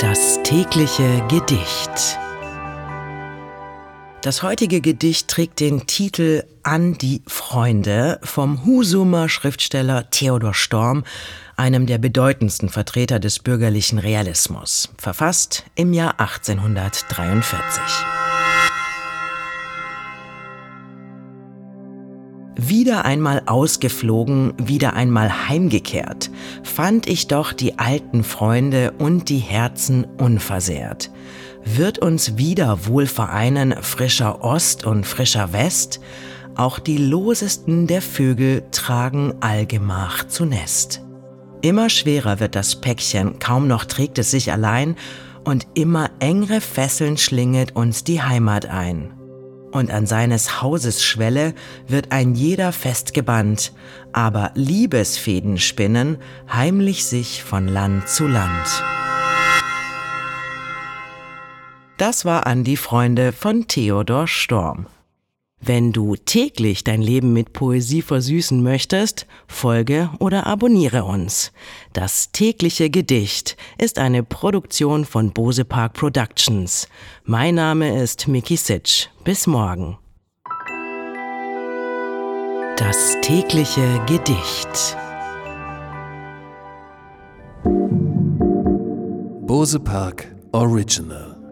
Das tägliche Gedicht. Das heutige Gedicht trägt den Titel An die Freunde vom Husumer Schriftsteller Theodor Storm, einem der bedeutendsten Vertreter des bürgerlichen Realismus, verfasst im Jahr 1843. Wieder einmal ausgeflogen, wieder einmal heimgekehrt, fand ich doch die alten Freunde und die Herzen unversehrt. Wird uns wieder wohl vereinen frischer Ost und frischer West? Auch die losesten der Vögel tragen Allgemach zu Nest. Immer schwerer wird das Päckchen, kaum noch trägt es sich allein, und immer engere Fesseln schlinget uns die Heimat ein und an seines Hauses Schwelle wird ein jeder festgebannt, aber Liebesfäden spinnen heimlich sich von Land zu Land. Das war an die Freunde von Theodor Storm. Wenn du täglich dein Leben mit Poesie versüßen möchtest, folge oder abonniere uns. Das tägliche Gedicht ist eine Produktion von Bose Park Productions. Mein Name ist Miki Sitsch. Bis morgen. Das tägliche Gedicht. Bose Park Original